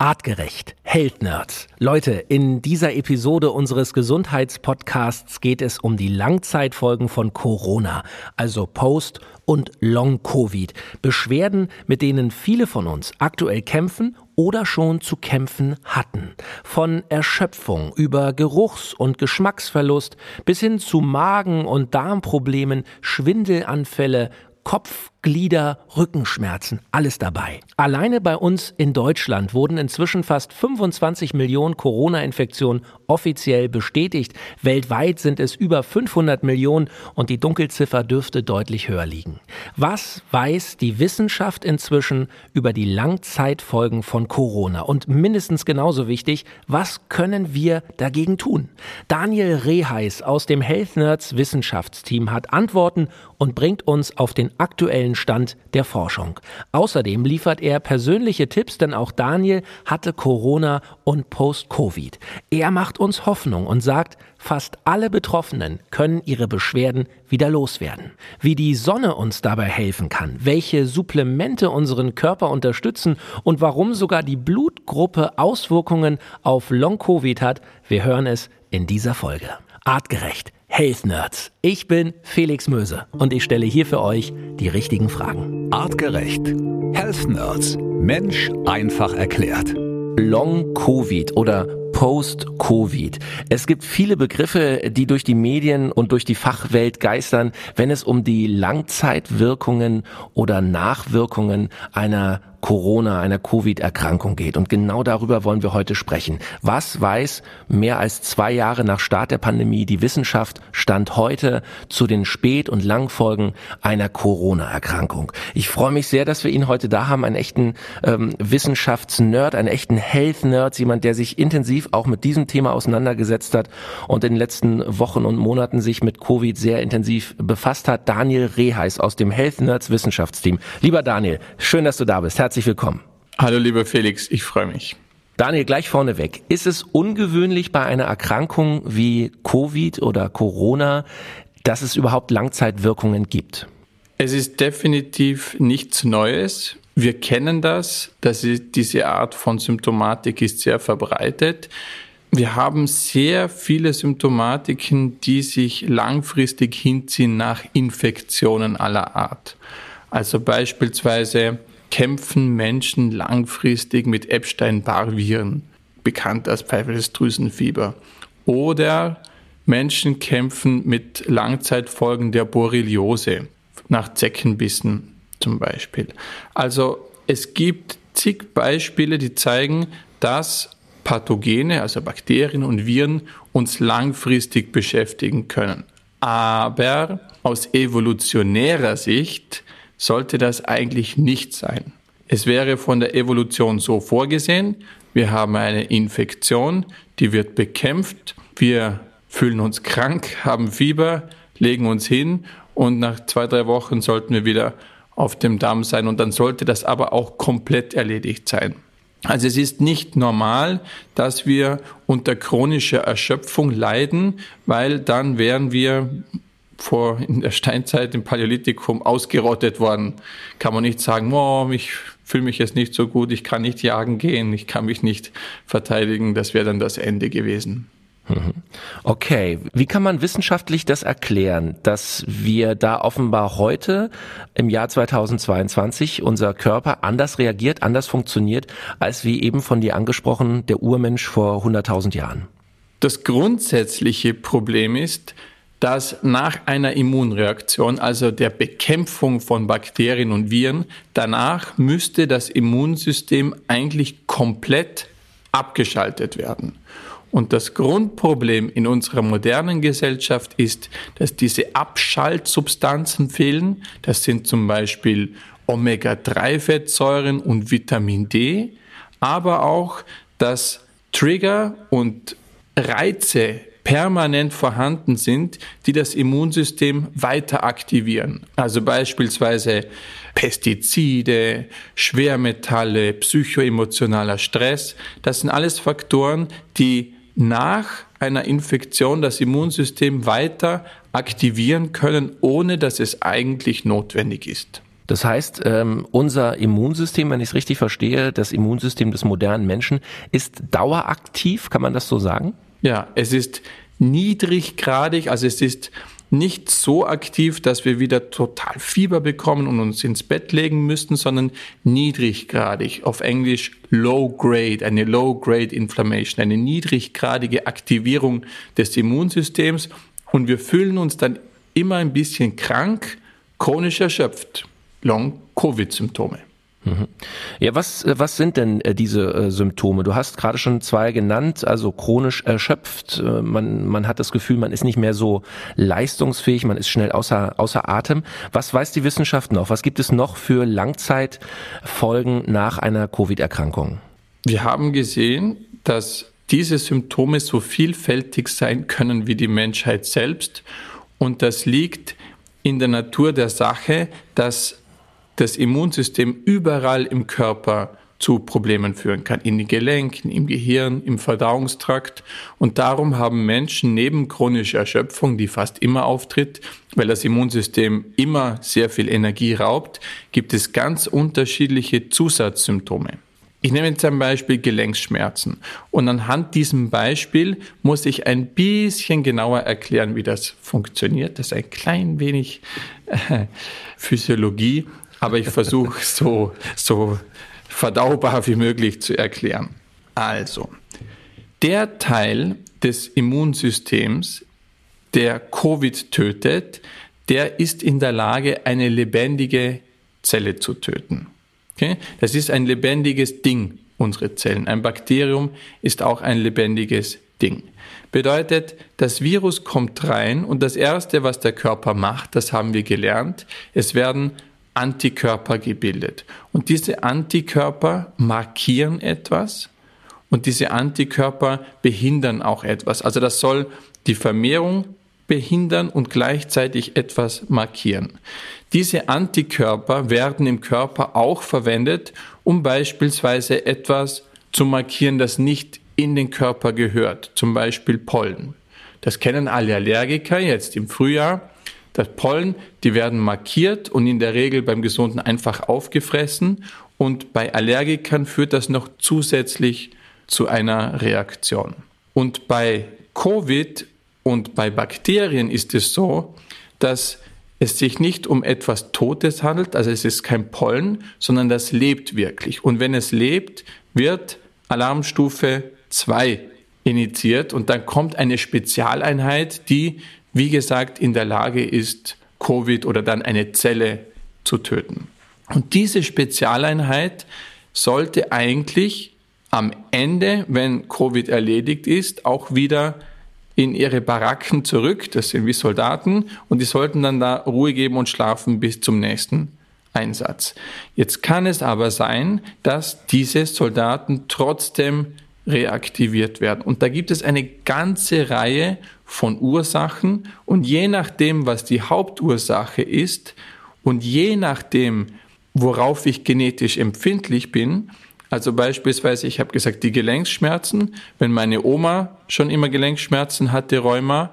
Artgerecht, Health Nerds. Leute, in dieser Episode unseres Gesundheitspodcasts geht es um die Langzeitfolgen von Corona, also Post- und Long-Covid. Beschwerden, mit denen viele von uns aktuell kämpfen oder schon zu kämpfen hatten. Von Erschöpfung über Geruchs- und Geschmacksverlust bis hin zu Magen- und Darmproblemen, Schwindelanfälle, Kopf, Glieder, Rückenschmerzen, alles dabei. Alleine bei uns in Deutschland wurden inzwischen fast 25 Millionen Corona-Infektionen offiziell bestätigt. Weltweit sind es über 500 Millionen und die Dunkelziffer dürfte deutlich höher liegen. Was weiß die Wissenschaft inzwischen über die Langzeitfolgen von Corona? Und mindestens genauso wichtig, was können wir dagegen tun? Daniel Reheis aus dem Health Nerds Wissenschaftsteam hat Antworten und bringt uns auf den aktuellen Stand der Forschung. Außerdem liefert er persönliche Tipps, denn auch Daniel hatte Corona und Post-Covid. Er macht uns Hoffnung und sagt, fast alle Betroffenen können ihre Beschwerden wieder loswerden. Wie die Sonne uns dabei helfen kann, welche Supplemente unseren Körper unterstützen und warum sogar die Blutgruppe Auswirkungen auf Long-Covid hat, wir hören es in dieser Folge. Artgerecht Health Nerds. Ich bin Felix Möse und ich stelle hier für euch die richtigen Fragen. Artgerecht. Health Nerds. Mensch einfach erklärt. Long Covid oder Post-Covid. Es gibt viele Begriffe, die durch die Medien und durch die Fachwelt geistern, wenn es um die Langzeitwirkungen oder Nachwirkungen einer Corona, einer Covid-Erkrankung geht. Und genau darüber wollen wir heute sprechen. Was weiß mehr als zwei Jahre nach Start der Pandemie die Wissenschaft stand heute zu den Spät- und Langfolgen einer Corona-Erkrankung? Ich freue mich sehr, dass wir ihn heute da haben, einen echten ähm, Wissenschaftsnerd, einen echten Health-Nerd, jemand, der sich intensiv auch mit diesem Thema auseinandergesetzt hat und in den letzten Wochen und Monaten sich mit Covid sehr intensiv befasst hat. Daniel Reheis aus dem Health Nerds Wissenschaftsteam. Lieber Daniel, schön, dass du da bist. Herzlich willkommen. Hallo lieber Felix, ich freue mich. Daniel, gleich vorneweg. Ist es ungewöhnlich bei einer Erkrankung wie Covid oder Corona, dass es überhaupt Langzeitwirkungen gibt? Es ist definitiv nichts Neues. Wir kennen das, dass diese Art von Symptomatik ist sehr verbreitet. Wir haben sehr viele Symptomatiken, die sich langfristig hinziehen nach Infektionen aller Art. Also beispielsweise kämpfen Menschen langfristig mit Epstein-Barr-Viren, bekannt als Pfeifelsdrüsenfieber. Oder Menschen kämpfen mit Langzeitfolgen der Borreliose nach Zeckenbissen zum Beispiel. Also es gibt zig Beispiele, die zeigen, dass Pathogene, also Bakterien und Viren, uns langfristig beschäftigen können. Aber aus evolutionärer Sicht sollte das eigentlich nicht sein. Es wäre von der Evolution so vorgesehen, wir haben eine Infektion, die wird bekämpft, wir fühlen uns krank, haben Fieber, legen uns hin und nach zwei, drei Wochen sollten wir wieder auf dem Damm sein und dann sollte das aber auch komplett erledigt sein. Also es ist nicht normal, dass wir unter chronischer Erschöpfung leiden, weil dann wären wir vor in der Steinzeit im Paläolithikum ausgerottet worden. Kann man nicht sagen, oh, ich fühle mich jetzt nicht so gut, ich kann nicht jagen gehen, ich kann mich nicht verteidigen. Das wäre dann das Ende gewesen. Mhm. Okay, wie kann man wissenschaftlich das erklären, dass wir da offenbar heute im Jahr 2022 unser Körper anders reagiert, anders funktioniert, als wie eben von dir angesprochen der Urmensch vor 100.000 Jahren? Das grundsätzliche Problem ist, dass nach einer Immunreaktion, also der Bekämpfung von Bakterien und Viren, danach müsste das Immunsystem eigentlich komplett abgeschaltet werden. Und das Grundproblem in unserer modernen Gesellschaft ist, dass diese Abschaltsubstanzen fehlen. Das sind zum Beispiel Omega-3-Fettsäuren und Vitamin D, aber auch, dass Trigger und Reize permanent vorhanden sind, die das Immunsystem weiter aktivieren. Also beispielsweise Pestizide, Schwermetalle, psychoemotionaler Stress. Das sind alles Faktoren, die nach einer Infektion das Immunsystem weiter aktivieren können, ohne dass es eigentlich notwendig ist. Das heißt, ähm, unser Immunsystem, wenn ich es richtig verstehe, das Immunsystem des modernen Menschen ist daueraktiv, kann man das so sagen? Ja, es ist niedriggradig, also es ist nicht so aktiv, dass wir wieder total Fieber bekommen und uns ins Bett legen müssten, sondern niedriggradig, auf Englisch low grade, eine low grade Inflammation, eine niedriggradige Aktivierung des Immunsystems und wir fühlen uns dann immer ein bisschen krank, chronisch erschöpft. Long-Covid-Symptome. Mhm. Ja, was, was sind denn äh, diese äh, Symptome? Du hast gerade schon zwei genannt, also chronisch erschöpft. Äh, man, man hat das Gefühl, man ist nicht mehr so leistungsfähig, man ist schnell außer, außer Atem. Was weiß die Wissenschaft noch? Was gibt es noch für Langzeitfolgen nach einer Covid-Erkrankung? Wir haben gesehen, dass diese Symptome so vielfältig sein können wie die Menschheit selbst. Und das liegt in der Natur der Sache, dass das Immunsystem überall im Körper zu Problemen führen kann, in den Gelenken, im Gehirn, im Verdauungstrakt. Und darum haben Menschen neben chronischer Erschöpfung, die fast immer auftritt, weil das Immunsystem immer sehr viel Energie raubt, gibt es ganz unterschiedliche Zusatzsymptome. Ich nehme jetzt ein Beispiel Gelenkschmerzen. Und anhand diesem Beispiel muss ich ein bisschen genauer erklären, wie das funktioniert. Das ist ein klein wenig äh, Physiologie aber ich versuche so, so verdaubar wie möglich zu erklären. Also, der Teil des Immunsystems, der Covid tötet, der ist in der Lage, eine lebendige Zelle zu töten. Okay? Das ist ein lebendiges Ding, unsere Zellen. Ein Bakterium ist auch ein lebendiges Ding. Bedeutet, das Virus kommt rein und das Erste, was der Körper macht, das haben wir gelernt, es werden Antikörper gebildet. Und diese Antikörper markieren etwas und diese Antikörper behindern auch etwas. Also das soll die Vermehrung behindern und gleichzeitig etwas markieren. Diese Antikörper werden im Körper auch verwendet, um beispielsweise etwas zu markieren, das nicht in den Körper gehört, zum Beispiel Pollen. Das kennen alle Allergiker jetzt im Frühjahr. Das Pollen, die werden markiert und in der Regel beim Gesunden einfach aufgefressen. Und bei Allergikern führt das noch zusätzlich zu einer Reaktion. Und bei Covid und bei Bakterien ist es so, dass es sich nicht um etwas Totes handelt, also es ist kein Pollen, sondern das lebt wirklich. Und wenn es lebt, wird Alarmstufe 2 initiiert und dann kommt eine Spezialeinheit, die wie gesagt, in der Lage ist, Covid oder dann eine Zelle zu töten. Und diese Spezialeinheit sollte eigentlich am Ende, wenn Covid erledigt ist, auch wieder in ihre Baracken zurück. Das sind wie Soldaten und die sollten dann da Ruhe geben und schlafen bis zum nächsten Einsatz. Jetzt kann es aber sein, dass diese Soldaten trotzdem reaktiviert werden. Und da gibt es eine ganze Reihe von Ursachen und je nachdem, was die Hauptursache ist und je nachdem, worauf ich genetisch empfindlich bin, also beispielsweise, ich habe gesagt, die Gelenkschmerzen, wenn meine Oma schon immer Gelenkschmerzen hatte, Rheuma,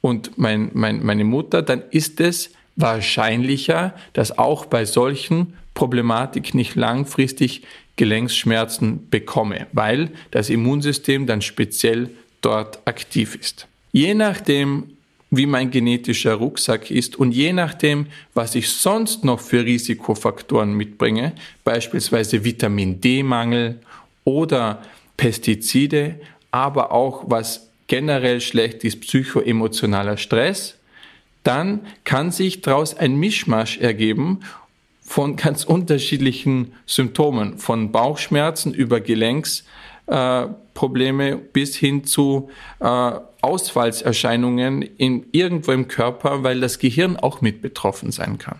und mein, mein, meine Mutter, dann ist es wahrscheinlicher, dass auch bei solchen Problematik nicht langfristig Gelenksschmerzen bekomme, weil das Immunsystem dann speziell dort aktiv ist. Je nachdem, wie mein genetischer Rucksack ist und je nachdem, was ich sonst noch für Risikofaktoren mitbringe, beispielsweise Vitamin D-Mangel oder Pestizide, aber auch was generell schlecht ist, psychoemotionaler Stress, dann kann sich daraus ein Mischmasch ergeben von ganz unterschiedlichen Symptomen, von Bauchschmerzen über Gelenksprobleme äh, bis hin zu äh, Ausfallserscheinungen in, irgendwo im Körper, weil das Gehirn auch mit betroffen sein kann.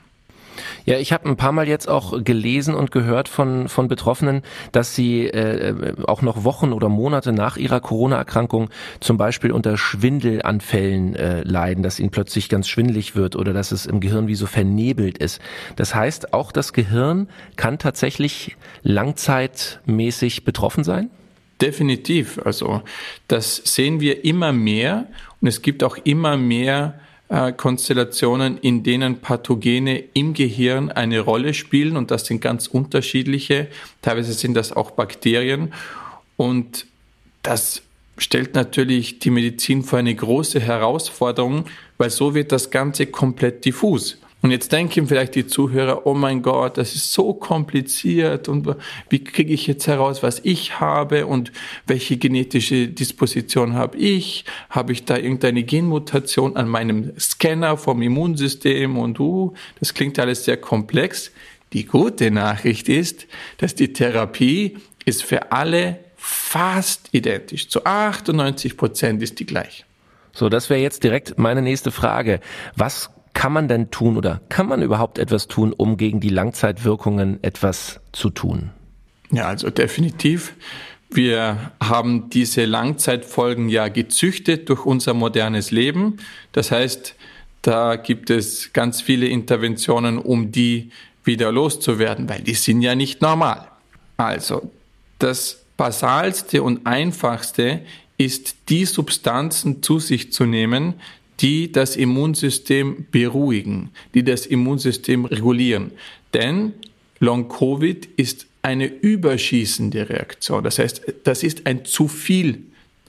Ja, ich habe ein paar Mal jetzt auch gelesen und gehört von, von Betroffenen, dass sie äh, auch noch Wochen oder Monate nach ihrer Corona-Erkrankung zum Beispiel unter Schwindelanfällen äh, leiden, dass ihnen plötzlich ganz schwindelig wird oder dass es im Gehirn wie so vernebelt ist. Das heißt, auch das Gehirn kann tatsächlich langzeitmäßig betroffen sein? Definitiv. Also das sehen wir immer mehr und es gibt auch immer mehr Konstellationen, in denen Pathogene im Gehirn eine Rolle spielen und das sind ganz unterschiedliche. Teilweise sind das auch Bakterien und das stellt natürlich die Medizin vor eine große Herausforderung, weil so wird das Ganze komplett diffus. Und jetzt denken vielleicht die Zuhörer, oh mein Gott, das ist so kompliziert und wie kriege ich jetzt heraus, was ich habe und welche genetische Disposition habe ich? Habe ich da irgendeine Genmutation an meinem Scanner vom Immunsystem und uh, das klingt alles sehr komplex. Die gute Nachricht ist, dass die Therapie ist für alle fast identisch. Zu 98 Prozent ist die gleich. So, das wäre jetzt direkt meine nächste Frage. Was kann man denn tun oder kann man überhaupt etwas tun, um gegen die Langzeitwirkungen etwas zu tun? Ja, also definitiv. Wir haben diese Langzeitfolgen ja gezüchtet durch unser modernes Leben. Das heißt, da gibt es ganz viele Interventionen, um die wieder loszuwerden, weil die sind ja nicht normal. Also, das Basalste und Einfachste ist, die Substanzen zu sich zu nehmen, die das Immunsystem beruhigen, die das Immunsystem regulieren. Denn Long-Covid ist eine überschießende Reaktion. Das heißt, das ist ein zu viel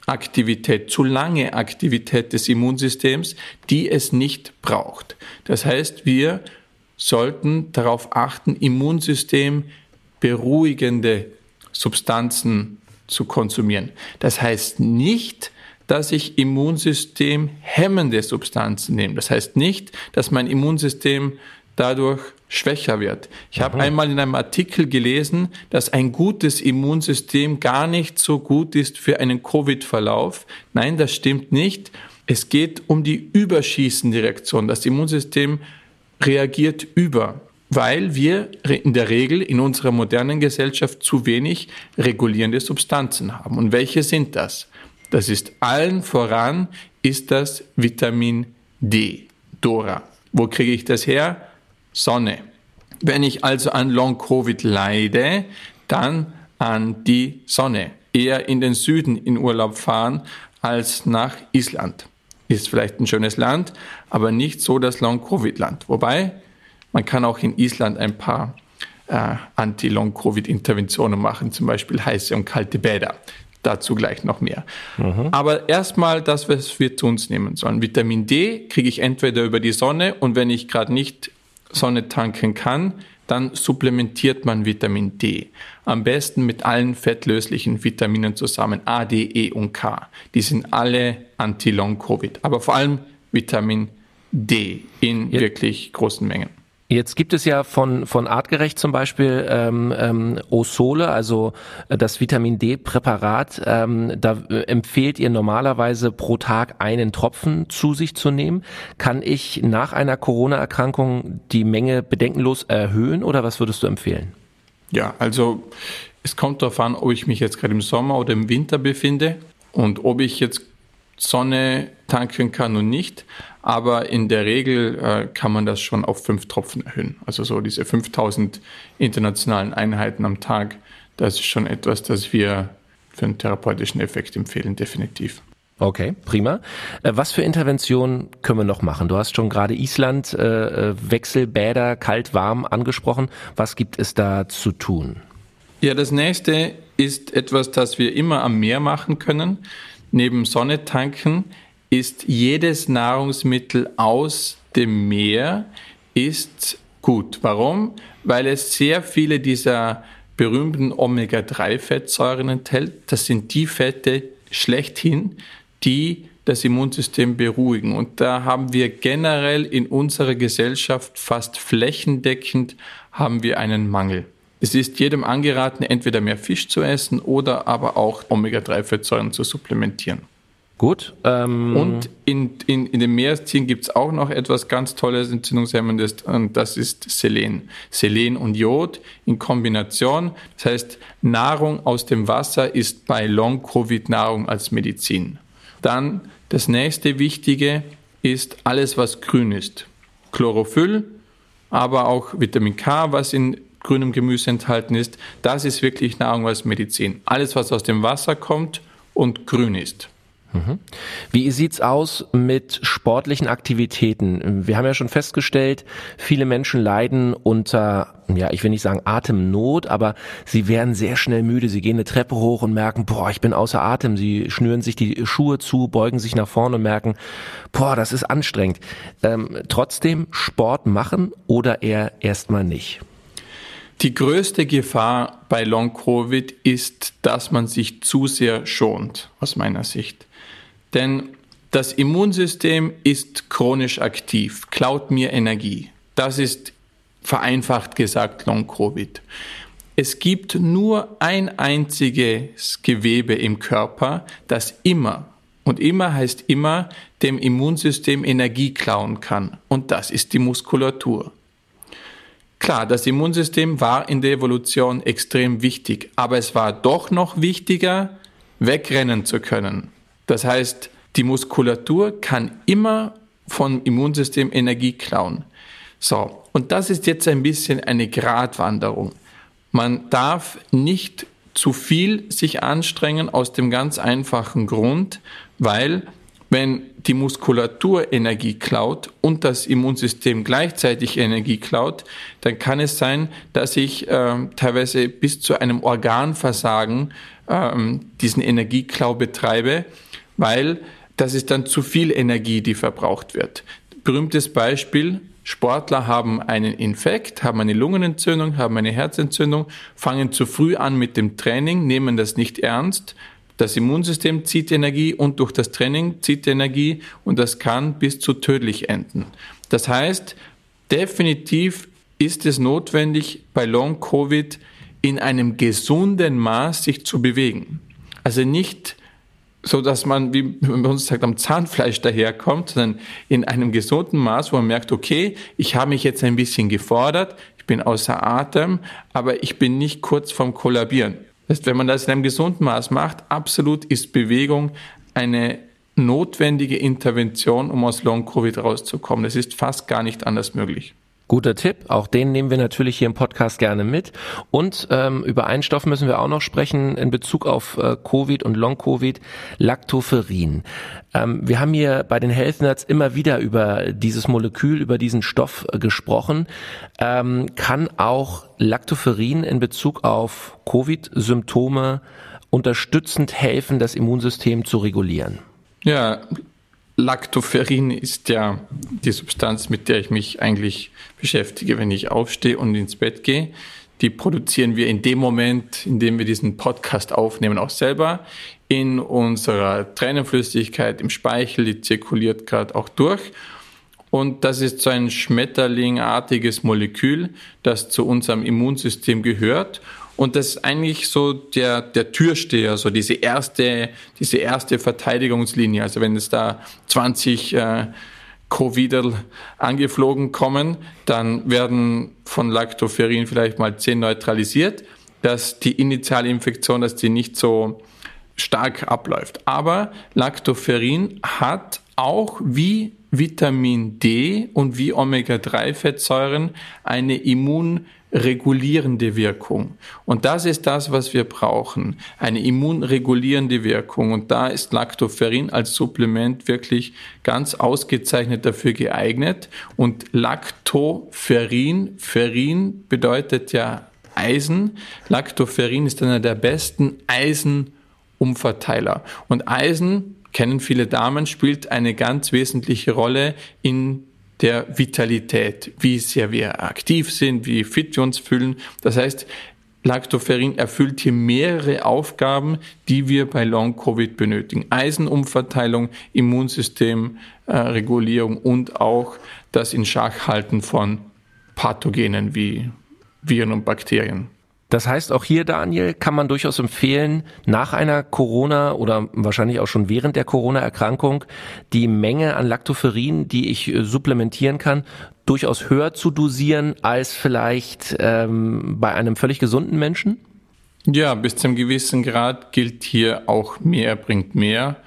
Aktivität, zu lange Aktivität des Immunsystems, die es nicht braucht. Das heißt, wir sollten darauf achten, Immunsystem beruhigende Substanzen zu konsumieren. Das heißt nicht, dass ich Immunsystem hemmende Substanzen nehme. Das heißt nicht, dass mein Immunsystem dadurch schwächer wird. Ich habe einmal in einem Artikel gelesen, dass ein gutes Immunsystem gar nicht so gut ist für einen Covid-Verlauf. Nein, das stimmt nicht. Es geht um die überschießende Reaktion. Das Immunsystem reagiert über, weil wir in der Regel in unserer modernen Gesellschaft zu wenig regulierende Substanzen haben. Und welche sind das? Das ist allen voran, ist das Vitamin D, Dora. Wo kriege ich das her? Sonne. Wenn ich also an Long-Covid leide, dann an die Sonne. Eher in den Süden in Urlaub fahren als nach Island. Ist vielleicht ein schönes Land, aber nicht so das Long-Covid-Land. Wobei, man kann auch in Island ein paar äh, Anti-Long-Covid-Interventionen machen, zum Beispiel heiße und kalte Bäder. Dazu gleich noch mehr. Mhm. Aber erstmal das, was wir zu uns nehmen sollen. Vitamin D kriege ich entweder über die Sonne und wenn ich gerade nicht Sonne tanken kann, dann supplementiert man Vitamin D. Am besten mit allen fettlöslichen Vitaminen zusammen, A, D, E und K. Die sind alle anti-Long-Covid, aber vor allem Vitamin D in ja. wirklich großen Mengen. Jetzt gibt es ja von, von Artgerecht zum Beispiel ähm, ähm, Osole, also äh, das Vitamin D-Präparat. Ähm, da äh, empfehlt ihr normalerweise pro Tag einen Tropfen zu sich zu nehmen. Kann ich nach einer Corona-Erkrankung die Menge bedenkenlos erhöhen oder was würdest du empfehlen? Ja, also es kommt darauf an, ob ich mich jetzt gerade im Sommer oder im Winter befinde und ob ich jetzt Sonne tanken kann und nicht. Aber in der Regel äh, kann man das schon auf fünf Tropfen erhöhen. Also so diese 5000 internationalen Einheiten am Tag, das ist schon etwas, das wir für einen therapeutischen Effekt empfehlen, definitiv. Okay, prima. Äh, was für Interventionen können wir noch machen? Du hast schon gerade Island, äh, äh, Wechselbäder, kalt, warm angesprochen. Was gibt es da zu tun? Ja, das nächste ist etwas, das wir immer am Meer machen können. Neben Sonne tanken ist jedes Nahrungsmittel aus dem Meer ist gut. Warum? Weil es sehr viele dieser berühmten Omega-3-Fettsäuren enthält. Das sind die Fette schlechthin, die das Immunsystem beruhigen. Und da haben wir generell in unserer Gesellschaft fast flächendeckend haben wir einen Mangel. Es ist jedem angeraten, entweder mehr Fisch zu essen oder aber auch Omega-3-Fettsäuren zu supplementieren. Gut. Ähm und in, in, in den Meeresziehen gibt es auch noch etwas ganz Tolles, Entzündungshemmendes, und das ist Selen. Selen und Jod in Kombination. Das heißt, Nahrung aus dem Wasser ist bei Long-Covid Nahrung als Medizin. Dann das nächste Wichtige ist alles, was grün ist. Chlorophyll, aber auch Vitamin K, was in grünem Gemüse enthalten ist. Das ist wirklich Nahrung als Medizin. Alles, was aus dem Wasser kommt und grün ist. Wie sieht's aus mit sportlichen Aktivitäten? Wir haben ja schon festgestellt, viele Menschen leiden unter, ja, ich will nicht sagen Atemnot, aber sie werden sehr schnell müde. Sie gehen eine Treppe hoch und merken, boah, ich bin außer Atem. Sie schnüren sich die Schuhe zu, beugen sich nach vorne und merken, boah, das ist anstrengend. Ähm, trotzdem Sport machen oder eher erstmal nicht? Die größte Gefahr bei Long-Covid ist, dass man sich zu sehr schont, aus meiner Sicht. Denn das Immunsystem ist chronisch aktiv, klaut mir Energie. Das ist vereinfacht gesagt Long-Covid. Es gibt nur ein einziges Gewebe im Körper, das immer, und immer heißt immer, dem Immunsystem Energie klauen kann. Und das ist die Muskulatur. Klar, das Immunsystem war in der Evolution extrem wichtig, aber es war doch noch wichtiger, wegrennen zu können. Das heißt, die Muskulatur kann immer vom Immunsystem Energie klauen. So, und das ist jetzt ein bisschen eine Gratwanderung. Man darf nicht zu viel sich anstrengen aus dem ganz einfachen Grund, weil wenn die Muskulatur Energie klaut und das Immunsystem gleichzeitig Energie klaut, dann kann es sein, dass ich äh, teilweise bis zu einem Organversagen äh, diesen Energieklau betreibe, weil das ist dann zu viel Energie, die verbraucht wird. Berühmtes Beispiel, Sportler haben einen Infekt, haben eine Lungenentzündung, haben eine Herzentzündung, fangen zu früh an mit dem Training, nehmen das nicht ernst, das Immunsystem zieht Energie und durch das Training zieht Energie und das kann bis zu tödlich enden. Das heißt, definitiv ist es notwendig, bei Long Covid in einem gesunden Maß sich zu bewegen. Also nicht so, dass man, wie man uns sagt, am Zahnfleisch daherkommt, sondern in einem gesunden Maß, wo man merkt, okay, ich habe mich jetzt ein bisschen gefordert, ich bin außer Atem, aber ich bin nicht kurz vorm Kollabieren. Das heißt, wenn man das in einem gesunden Maß macht, absolut ist Bewegung eine notwendige Intervention, um aus Long-Covid rauszukommen. Das ist fast gar nicht anders möglich. Guter Tipp, auch den nehmen wir natürlich hier im Podcast gerne mit. Und ähm, über einen Stoff müssen wir auch noch sprechen in Bezug auf äh, Covid und Long-Covid, Lactoferrin. Ähm, wir haben hier bei den Health Nerds immer wieder über dieses Molekül, über diesen Stoff äh, gesprochen. Ähm, kann auch Lactoferrin in Bezug auf Covid-Symptome unterstützend helfen, das Immunsystem zu regulieren? Ja, Lactoferrin ist ja die Substanz, mit der ich mich eigentlich beschäftige, wenn ich aufstehe und ins Bett gehe. Die produzieren wir in dem Moment, in dem wir diesen Podcast aufnehmen, auch selber in unserer Tränenflüssigkeit, im Speichel, die zirkuliert gerade auch durch. Und das ist so ein schmetterlingartiges Molekül, das zu unserem Immunsystem gehört und das ist eigentlich so der, der Türsteher, so diese erste, diese erste Verteidigungslinie. Also wenn es da 20 äh, Covidel angeflogen kommen, dann werden von Lactoferrin vielleicht mal 10 neutralisiert, dass die initiale Infektion, dass die nicht so stark abläuft. Aber Lactoferrin hat auch wie Vitamin D und wie Omega-3-Fettsäuren eine Immun regulierende Wirkung. Und das ist das, was wir brauchen. Eine immunregulierende Wirkung. Und da ist Lactoferrin als Supplement wirklich ganz ausgezeichnet dafür geeignet. Und Lactoferrin, Ferrin bedeutet ja Eisen. Lactoferrin ist einer der besten Eisenumverteiler. Und Eisen, kennen viele Damen, spielt eine ganz wesentliche Rolle in der Vitalität, wie sehr wir aktiv sind, wie fit wir uns fühlen. Das heißt, Lactoferrin erfüllt hier mehrere Aufgaben, die wir bei Long-Covid benötigen. Eisenumverteilung, Immunsystemregulierung äh, und auch das in Schach halten von Pathogenen wie Viren und Bakterien. Das heißt, auch hier, Daniel, kann man durchaus empfehlen, nach einer Corona oder wahrscheinlich auch schon während der Corona-Erkrankung die Menge an Lactoferrin, die ich äh, supplementieren kann, durchaus höher zu dosieren als vielleicht ähm, bei einem völlig gesunden Menschen? Ja, bis zum gewissen Grad gilt hier auch mehr bringt mehr.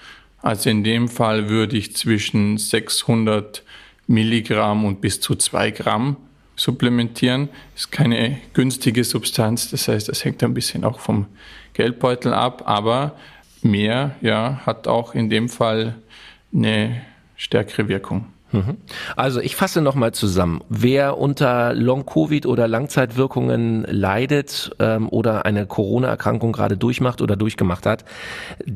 Also in dem Fall würde ich zwischen 600 Milligramm und bis zu zwei Gramm supplementieren. Ist keine günstige Substanz, das heißt, das hängt ein bisschen auch vom Geldbeutel ab, aber mehr, ja, hat auch in dem Fall eine stärkere Wirkung. Mhm. Also ich fasse nochmal zusammen. Wer unter Long-Covid oder Langzeitwirkungen leidet ähm, oder eine Corona-Erkrankung gerade durchmacht oder durchgemacht hat,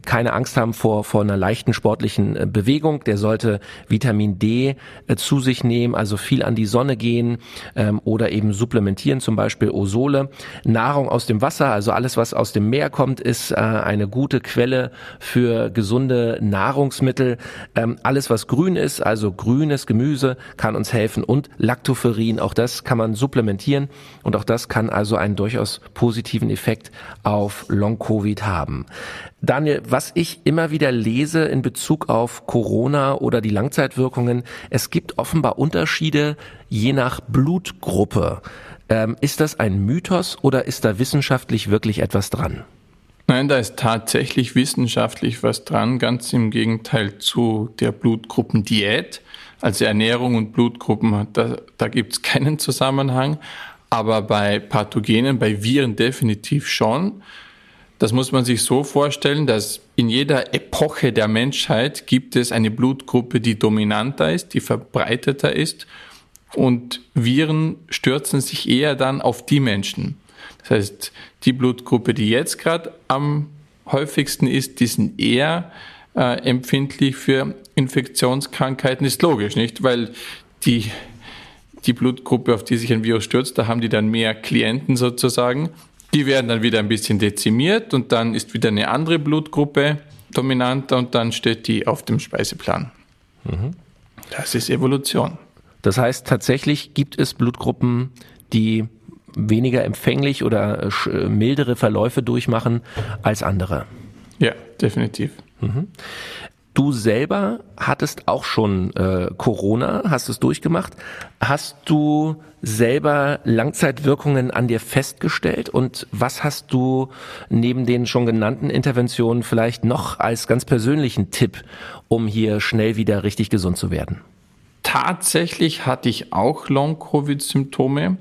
keine Angst haben vor, vor einer leichten sportlichen äh, Bewegung. Der sollte Vitamin D äh, zu sich nehmen, also viel an die Sonne gehen ähm, oder eben supplementieren, zum Beispiel Osole. Nahrung aus dem Wasser, also alles, was aus dem Meer kommt, ist äh, eine gute Quelle für gesunde Nahrungsmittel. Ähm, alles, was grün ist, also grün grünes Gemüse kann uns helfen und Lactoferrin, auch das kann man supplementieren und auch das kann also einen durchaus positiven Effekt auf Long-Covid haben. Daniel, was ich immer wieder lese in Bezug auf Corona oder die Langzeitwirkungen, es gibt offenbar Unterschiede je nach Blutgruppe. Ähm, ist das ein Mythos oder ist da wissenschaftlich wirklich etwas dran? Nein, da ist tatsächlich wissenschaftlich was dran, ganz im Gegenteil zu der Blutgruppendiät. Also Ernährung und Blutgruppen, da, da gibt es keinen Zusammenhang. Aber bei Pathogenen, bei Viren definitiv schon. Das muss man sich so vorstellen, dass in jeder Epoche der Menschheit gibt es eine Blutgruppe, die dominanter ist, die verbreiteter ist. Und Viren stürzen sich eher dann auf die Menschen. Das heißt, die Blutgruppe, die jetzt gerade am häufigsten ist, die sind eher äh, empfindlich für Infektionskrankheiten, ist logisch, nicht? Weil die, die Blutgruppe, auf die sich ein Virus stürzt, da haben die dann mehr Klienten sozusagen. Die werden dann wieder ein bisschen dezimiert und dann ist wieder eine andere Blutgruppe dominanter und dann steht die auf dem Speiseplan. Mhm. Das ist Evolution. Das heißt, tatsächlich gibt es Blutgruppen, die weniger empfänglich oder äh, mildere Verläufe durchmachen als andere. Ja, definitiv. Mhm. Du selber hattest auch schon äh, Corona, hast es durchgemacht. Hast du selber Langzeitwirkungen an dir festgestellt und was hast du neben den schon genannten Interventionen vielleicht noch als ganz persönlichen Tipp, um hier schnell wieder richtig gesund zu werden? Tatsächlich hatte ich auch Long-Covid-Symptome,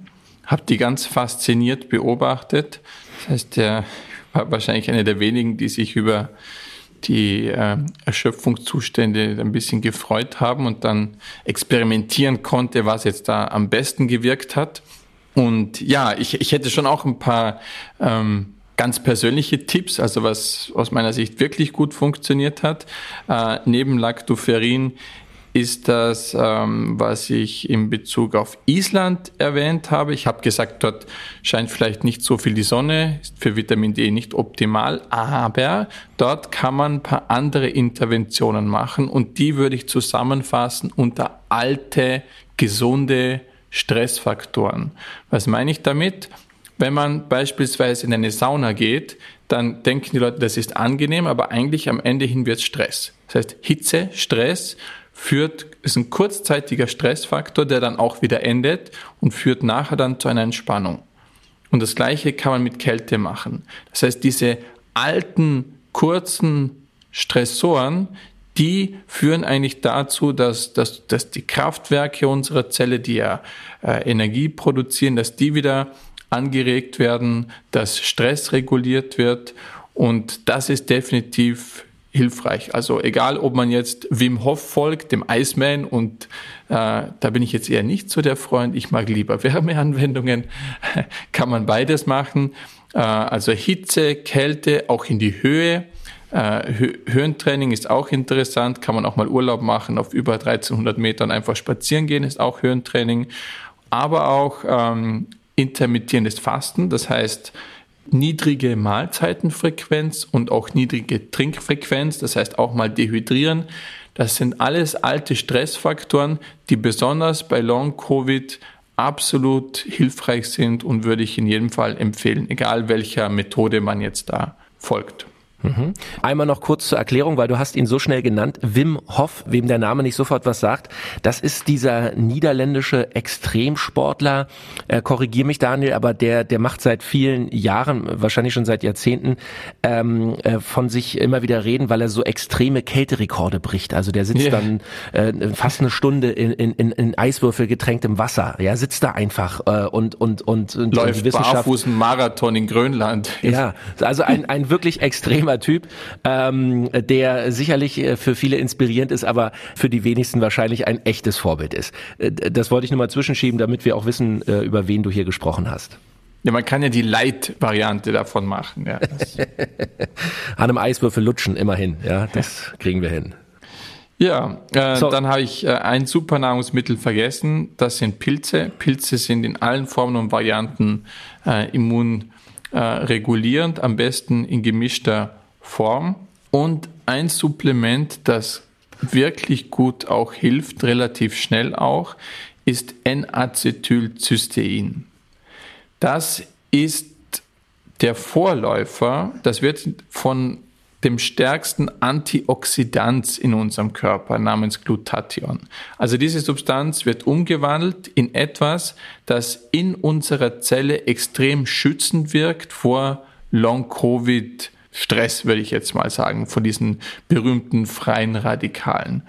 habe die ganz fasziniert beobachtet. Das heißt, der war wahrscheinlich einer der wenigen, die sich über die äh, Erschöpfungszustände ein bisschen gefreut haben und dann experimentieren konnte, was jetzt da am besten gewirkt hat. Und ja, ich, ich hätte schon auch ein paar ähm, ganz persönliche Tipps, also was aus meiner Sicht wirklich gut funktioniert hat. Äh, neben Lactoferrin ist das, ähm, was ich in Bezug auf Island erwähnt habe. Ich habe gesagt, dort scheint vielleicht nicht so viel die Sonne, ist für Vitamin D nicht optimal, aber dort kann man ein paar andere Interventionen machen und die würde ich zusammenfassen unter alte, gesunde Stressfaktoren. Was meine ich damit? Wenn man beispielsweise in eine Sauna geht, dann denken die Leute, das ist angenehm, aber eigentlich am Ende hin wird Stress. Das heißt, Hitze, Stress führt, ist ein kurzzeitiger Stressfaktor, der dann auch wieder endet und führt nachher dann zu einer Entspannung. Und das Gleiche kann man mit Kälte machen. Das heißt, diese alten, kurzen Stressoren, die führen eigentlich dazu, dass, dass, dass die Kraftwerke unserer Zelle, die ja äh, Energie produzieren, dass die wieder angeregt werden, dass Stress reguliert wird. Und das ist definitiv hilfreich. Also egal, ob man jetzt Wim Hof folgt, dem Iceman, und äh, da bin ich jetzt eher nicht so der Freund. Ich mag lieber Wärmeanwendungen. Kann man beides machen. Äh, also Hitze, Kälte, auch in die Höhe. Äh, Höhentraining ist auch interessant. Kann man auch mal Urlaub machen auf über 1300 Metern. Einfach spazieren gehen ist auch Höhentraining. Aber auch ähm, intermittierendes Fasten. Das heißt, niedrige Mahlzeitenfrequenz und auch niedrige Trinkfrequenz, das heißt auch mal dehydrieren. Das sind alles alte Stressfaktoren, die besonders bei Long-Covid absolut hilfreich sind und würde ich in jedem Fall empfehlen, egal welcher Methode man jetzt da folgt. Mhm. Einmal noch kurz zur Erklärung, weil du hast ihn so schnell genannt. Wim Hof, wem der Name nicht sofort was sagt, das ist dieser niederländische Extremsportler. Äh, Korrigier mich, Daniel, aber der, der macht seit vielen Jahren, wahrscheinlich schon seit Jahrzehnten, ähm, äh, von sich immer wieder reden, weil er so extreme Kälterekorde bricht. Also der sitzt yeah. dann äh, fast eine Stunde in, in, in Eiswürfel getränktem Wasser. Ja, sitzt da einfach äh, und und und, und läuft barfuß einen Marathon in Grönland. Ja, also ein ein wirklich extremer toller Typ, ähm, der sicherlich äh, für viele inspirierend ist, aber für die wenigsten wahrscheinlich ein echtes Vorbild ist. Äh, das wollte ich nur mal zwischenschieben, damit wir auch wissen, äh, über wen du hier gesprochen hast. Ja, man kann ja die Light-Variante davon machen. Ja. An einem Eiswürfel lutschen, immerhin. Ja, das kriegen wir hin. Ja, äh, so. dann habe ich äh, ein Supernahrungsmittel vergessen. Das sind Pilze. Pilze sind in allen Formen und Varianten äh, immunregulierend, am besten in gemischter Form. Und ein Supplement, das wirklich gut auch hilft, relativ schnell auch, ist N-Acetylcystein. Das ist der Vorläufer, das wird von dem stärksten Antioxidant in unserem Körper namens Glutathion. Also diese Substanz wird umgewandelt in etwas, das in unserer Zelle extrem schützend wirkt vor Long-Covid Stress, würde ich jetzt mal sagen, von diesen berühmten freien Radikalen.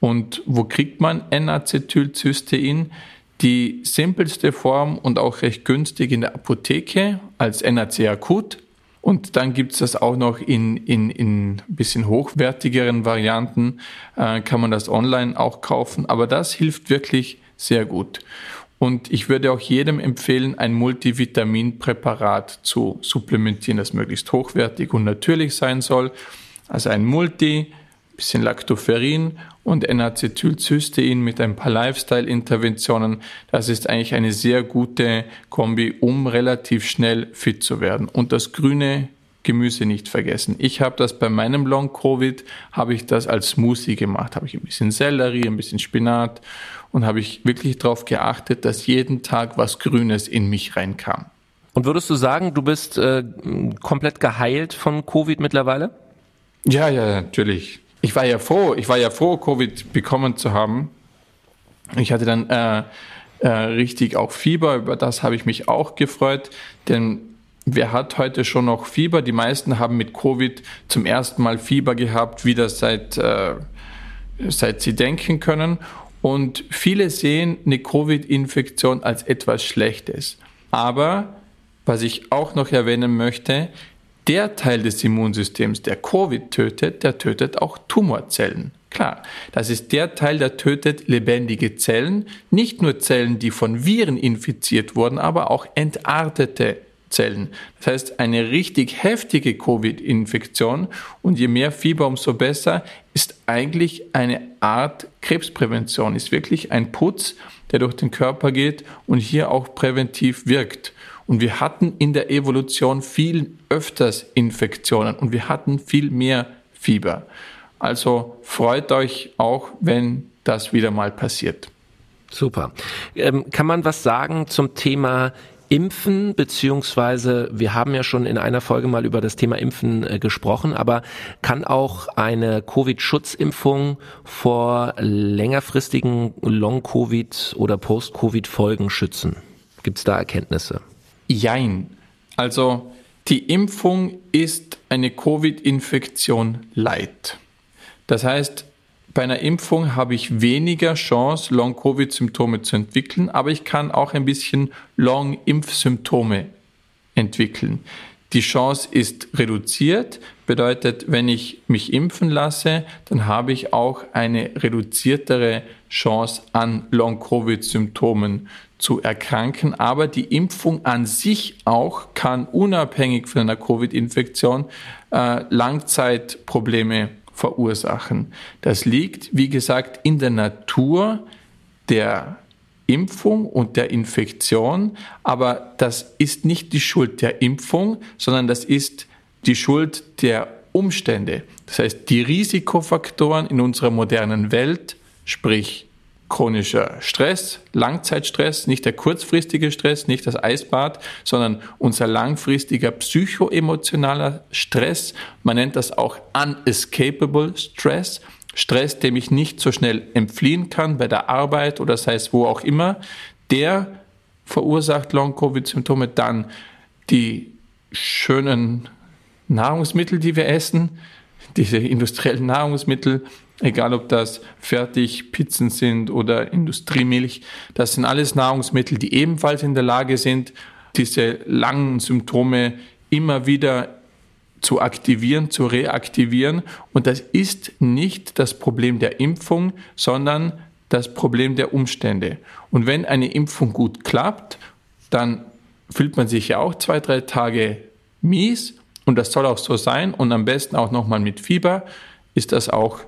Und wo kriegt man N-Acetylcystein? Die simpelste Form und auch recht günstig in der Apotheke als NAC akut. Und dann gibt es das auch noch in, in, in bisschen hochwertigeren Varianten, äh, kann man das online auch kaufen. Aber das hilft wirklich sehr gut. Und ich würde auch jedem empfehlen, ein Multivitaminpräparat zu supplementieren, das möglichst hochwertig und natürlich sein soll. Also ein Multi, bisschen Lactoferrin und N-Acetylcystein mit ein paar Lifestyle-Interventionen. Das ist eigentlich eine sehr gute Kombi, um relativ schnell fit zu werden. Und das grüne Gemüse nicht vergessen. Ich habe das bei meinem Long Covid habe ich das als Smoothie gemacht. Habe ich ein bisschen Sellerie, ein bisschen Spinat und habe ich wirklich darauf geachtet, dass jeden Tag was Grünes in mich reinkam. Und würdest du sagen, du bist äh, komplett geheilt von Covid mittlerweile? Ja, ja, natürlich ich war ja froh, ich war ja froh, Covid bekommen zu haben. Ich hatte dann äh, äh, richtig auch Fieber, über das habe ich mich auch gefreut, denn wer hat heute schon noch Fieber? Die meisten haben mit Covid zum ersten Mal Fieber gehabt, wieder seit, äh, seit sie denken können. Und viele sehen eine Covid-Infektion als etwas Schlechtes. Aber was ich auch noch erwähnen möchte, der Teil des Immunsystems, der Covid tötet, der tötet auch Tumorzellen. Klar, das ist der Teil, der tötet lebendige Zellen, nicht nur Zellen, die von Viren infiziert wurden, aber auch entartete Zellen. Das heißt, eine richtig heftige Covid-Infektion und je mehr Fieber, umso besser, ist eigentlich eine Art Krebsprävention, ist wirklich ein Putz, der durch den Körper geht und hier auch präventiv wirkt. Und wir hatten in der Evolution viel öfters Infektionen und wir hatten viel mehr Fieber. Also freut euch auch, wenn das wieder mal passiert. Super. Ähm, kann man was sagen zum Thema Impfen, beziehungsweise wir haben ja schon in einer Folge mal über das Thema Impfen äh, gesprochen, aber kann auch eine Covid-Schutzimpfung vor längerfristigen Long-Covid oder Post-Covid-Folgen schützen? Gibt es da Erkenntnisse? Jein. Also die Impfung ist eine Covid-Infektion light. Das heißt, bei einer Impfung habe ich weniger Chance, Long-Covid-Symptome zu entwickeln, aber ich kann auch ein bisschen Long-Impf-Symptome entwickeln. Die Chance ist reduziert, bedeutet, wenn ich mich impfen lasse, dann habe ich auch eine reduziertere Chance an Long-Covid-Symptomen zu erkranken. Aber die Impfung an sich auch kann unabhängig von einer Covid-Infektion äh, Langzeitprobleme verursachen. Das liegt, wie gesagt, in der Natur der Impfung und der Infektion, aber das ist nicht die Schuld der Impfung, sondern das ist die Schuld der Umstände. Das heißt, die Risikofaktoren in unserer modernen Welt, sprich chronischer Stress, Langzeitstress, nicht der kurzfristige Stress, nicht das Eisbad, sondern unser langfristiger psychoemotionaler Stress. Man nennt das auch unescapable Stress. Stress, dem ich nicht so schnell entfliehen kann bei der Arbeit oder sei es wo auch immer, der verursacht Long-Covid-Symptome. Dann die schönen Nahrungsmittel, die wir essen, diese industriellen Nahrungsmittel, egal ob das Fertigpizzen sind oder Industriemilch, das sind alles Nahrungsmittel, die ebenfalls in der Lage sind, diese langen Symptome immer wieder zu aktivieren, zu reaktivieren. Und das ist nicht das Problem der Impfung, sondern das Problem der Umstände. Und wenn eine Impfung gut klappt, dann fühlt man sich ja auch zwei, drei Tage mies und das soll auch so sein und am besten auch nochmal mit Fieber ist das auch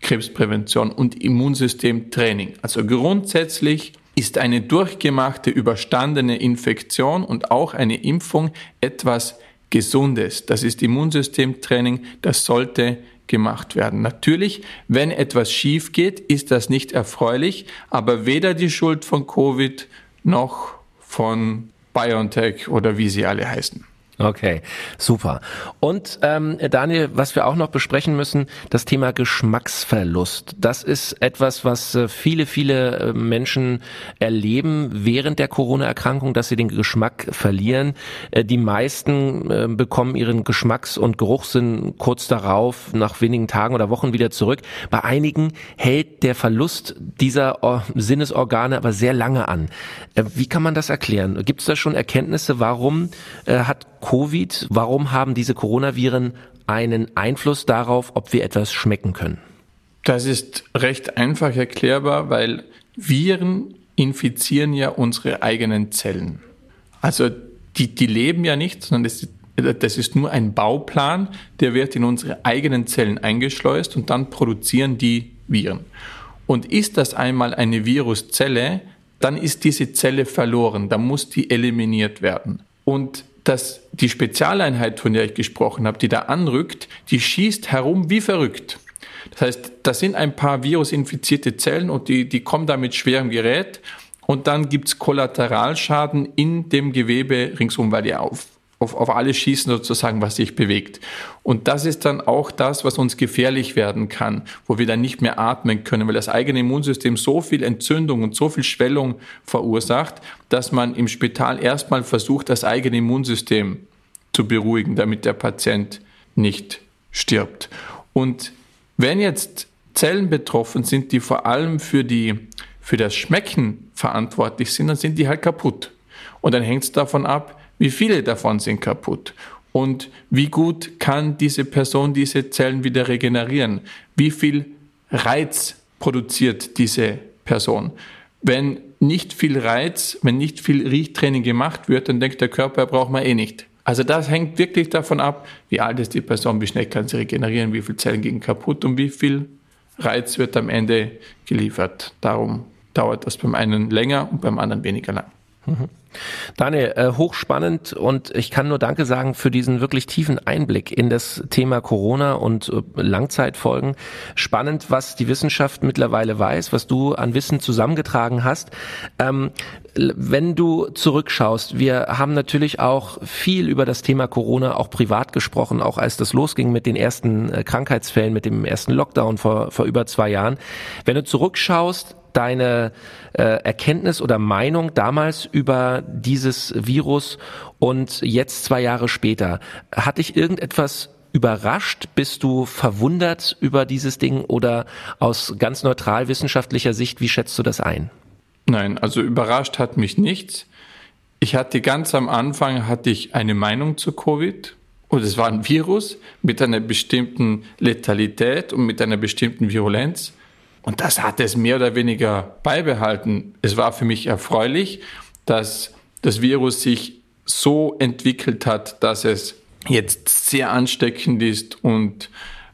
Krebsprävention und Immunsystemtraining. Also grundsätzlich ist eine durchgemachte, überstandene Infektion und auch eine Impfung etwas Gesundes. Das ist Immunsystemtraining, das sollte gemacht werden. Natürlich, wenn etwas schief geht, ist das nicht erfreulich, aber weder die Schuld von Covid noch von BioNTech oder wie sie alle heißen. Okay, super. Und ähm, Daniel, was wir auch noch besprechen müssen, das Thema Geschmacksverlust. Das ist etwas, was äh, viele, viele äh, Menschen erleben während der Corona-Erkrankung, dass sie den Geschmack verlieren. Äh, die meisten bekommen ihren Geschmacks- und Geruchssinn kurz darauf, nach wenigen Tagen oder Wochen wieder zurück. Bei einigen hält der Verlust dieser Or Sinnesorgane aber sehr lange an. Wie kann man das erklären? Gibt es da schon Erkenntnisse, warum hat Covid, warum haben diese Coronaviren einen Einfluss darauf, ob wir etwas schmecken können? Das ist recht einfach erklärbar, weil Viren infizieren ja unsere eigenen Zellen. Also die, die leben ja nicht, sondern das, das ist nur ein Bauplan, der wird in unsere eigenen Zellen eingeschleust und dann produzieren die Viren. Und ist das einmal eine Viruszelle, dann ist diese Zelle verloren, dann muss die eliminiert werden. Und dass die Spezialeinheit, von der ich gesprochen habe, die da anrückt, die schießt herum wie verrückt. Das heißt, da sind ein paar virusinfizierte Zellen und die, die kommen da mit schwerem Gerät und dann gibt's Kollateralschaden in dem Gewebe ringsum, weil die auf, auf, auf alles schießen sozusagen, was sich bewegt. Und das ist dann auch das, was uns gefährlich werden kann, wo wir dann nicht mehr atmen können, weil das eigene Immunsystem so viel Entzündung und so viel Schwellung verursacht, dass man im Spital erstmal versucht, das eigene Immunsystem zu beruhigen, damit der Patient nicht stirbt. Und wenn jetzt Zellen betroffen sind, die vor allem für die, für das Schmecken verantwortlich sind, dann sind die halt kaputt. Und dann hängt es davon ab, wie viele davon sind kaputt? Und wie gut kann diese Person diese Zellen wieder regenerieren? Wie viel Reiz produziert diese Person? Wenn nicht viel Reiz, wenn nicht viel Riechtraining gemacht wird, dann denkt der Körper, er braucht man eh nicht. Also das hängt wirklich davon ab, wie alt ist die Person, wie schnell kann sie regenerieren, wie viele Zellen gehen kaputt und wie viel Reiz wird am Ende geliefert. Darum dauert das beim einen länger und beim anderen weniger lang. Mhm. Daniel, äh, hochspannend und ich kann nur Danke sagen für diesen wirklich tiefen Einblick in das Thema Corona und äh, Langzeitfolgen. Spannend, was die Wissenschaft mittlerweile weiß, was du an Wissen zusammengetragen hast. Ähm, wenn du zurückschaust, wir haben natürlich auch viel über das Thema Corona auch privat gesprochen, auch als das losging mit den ersten äh, Krankheitsfällen, mit dem ersten Lockdown vor, vor über zwei Jahren. Wenn du zurückschaust, deine äh, Erkenntnis oder Meinung damals über dieses Virus und jetzt zwei Jahre später? Hat dich irgendetwas überrascht? Bist du verwundert über dieses Ding oder aus ganz neutral wissenschaftlicher Sicht, wie schätzt du das ein? Nein, also überrascht hat mich nichts. Ich hatte ganz am Anfang hatte ich eine Meinung zu Covid und es war ein Virus mit einer bestimmten Letalität und mit einer bestimmten Virulenz. Und das hat es mehr oder weniger beibehalten. Es war für mich erfreulich, dass das Virus sich so entwickelt hat, dass es jetzt sehr ansteckend ist und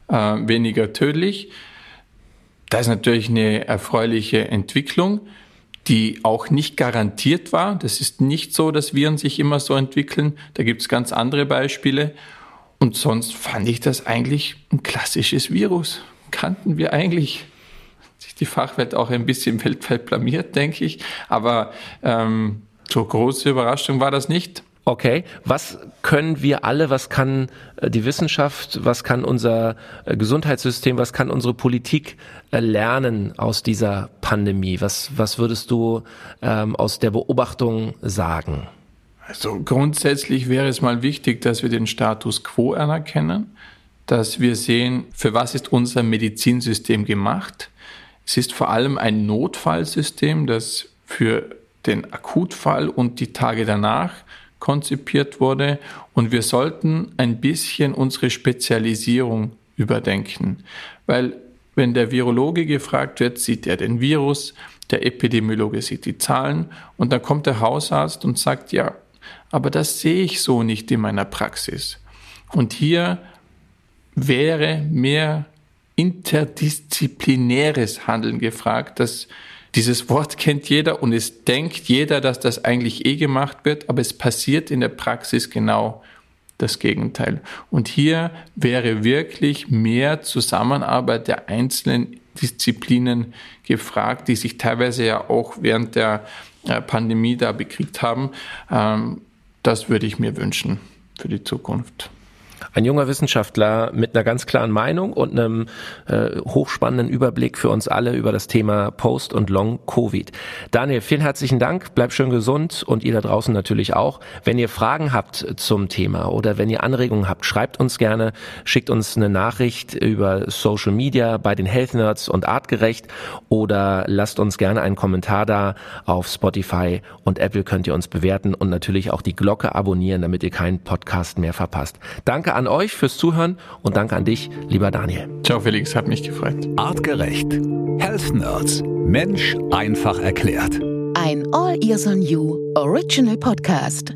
äh, weniger tödlich. Das ist natürlich eine erfreuliche Entwicklung, die auch nicht garantiert war. Das ist nicht so, dass Viren sich immer so entwickeln. Da gibt es ganz andere Beispiele. Und sonst fand ich das eigentlich ein klassisches Virus. Kannten wir eigentlich sich die Fachwelt auch ein bisschen weltweit blamiert, denke ich. Aber ähm, so große Überraschung war das nicht. Okay, was können wir alle, was kann äh, die Wissenschaft, was kann unser äh, Gesundheitssystem, was kann unsere Politik äh, lernen aus dieser Pandemie? Was, was würdest du ähm, aus der Beobachtung sagen? Also grundsätzlich wäre es mal wichtig, dass wir den Status quo anerkennen, dass wir sehen, für was ist unser Medizinsystem gemacht, es ist vor allem ein Notfallsystem, das für den Akutfall und die Tage danach konzipiert wurde und wir sollten ein bisschen unsere Spezialisierung überdenken, weil wenn der Virologe gefragt wird, sieht er den Virus, der Epidemiologe sieht die Zahlen und dann kommt der Hausarzt und sagt, ja, aber das sehe ich so nicht in meiner Praxis. Und hier wäre mehr interdisziplinäres Handeln gefragt. Das, dieses Wort kennt jeder und es denkt jeder, dass das eigentlich eh gemacht wird, aber es passiert in der Praxis genau das Gegenteil. Und hier wäre wirklich mehr Zusammenarbeit der einzelnen Disziplinen gefragt, die sich teilweise ja auch während der äh, Pandemie da bekriegt haben. Ähm, das würde ich mir wünschen für die Zukunft. Ein junger Wissenschaftler mit einer ganz klaren Meinung und einem äh, hochspannenden Überblick für uns alle über das Thema Post- und Long-Covid. Daniel, vielen herzlichen Dank. Bleib schön gesund und ihr da draußen natürlich auch. Wenn ihr Fragen habt zum Thema oder wenn ihr Anregungen habt, schreibt uns gerne, schickt uns eine Nachricht über Social Media bei den Health Nerds und Artgerecht oder lasst uns gerne einen Kommentar da auf Spotify und Apple könnt ihr uns bewerten und natürlich auch die Glocke abonnieren, damit ihr keinen Podcast mehr verpasst. Danke an euch fürs Zuhören und danke an dich, lieber Daniel. Ciao Felix, hat mich gefreut. Artgerecht. Health Nerds. Mensch einfach erklärt. Ein All Ears on You Original Podcast.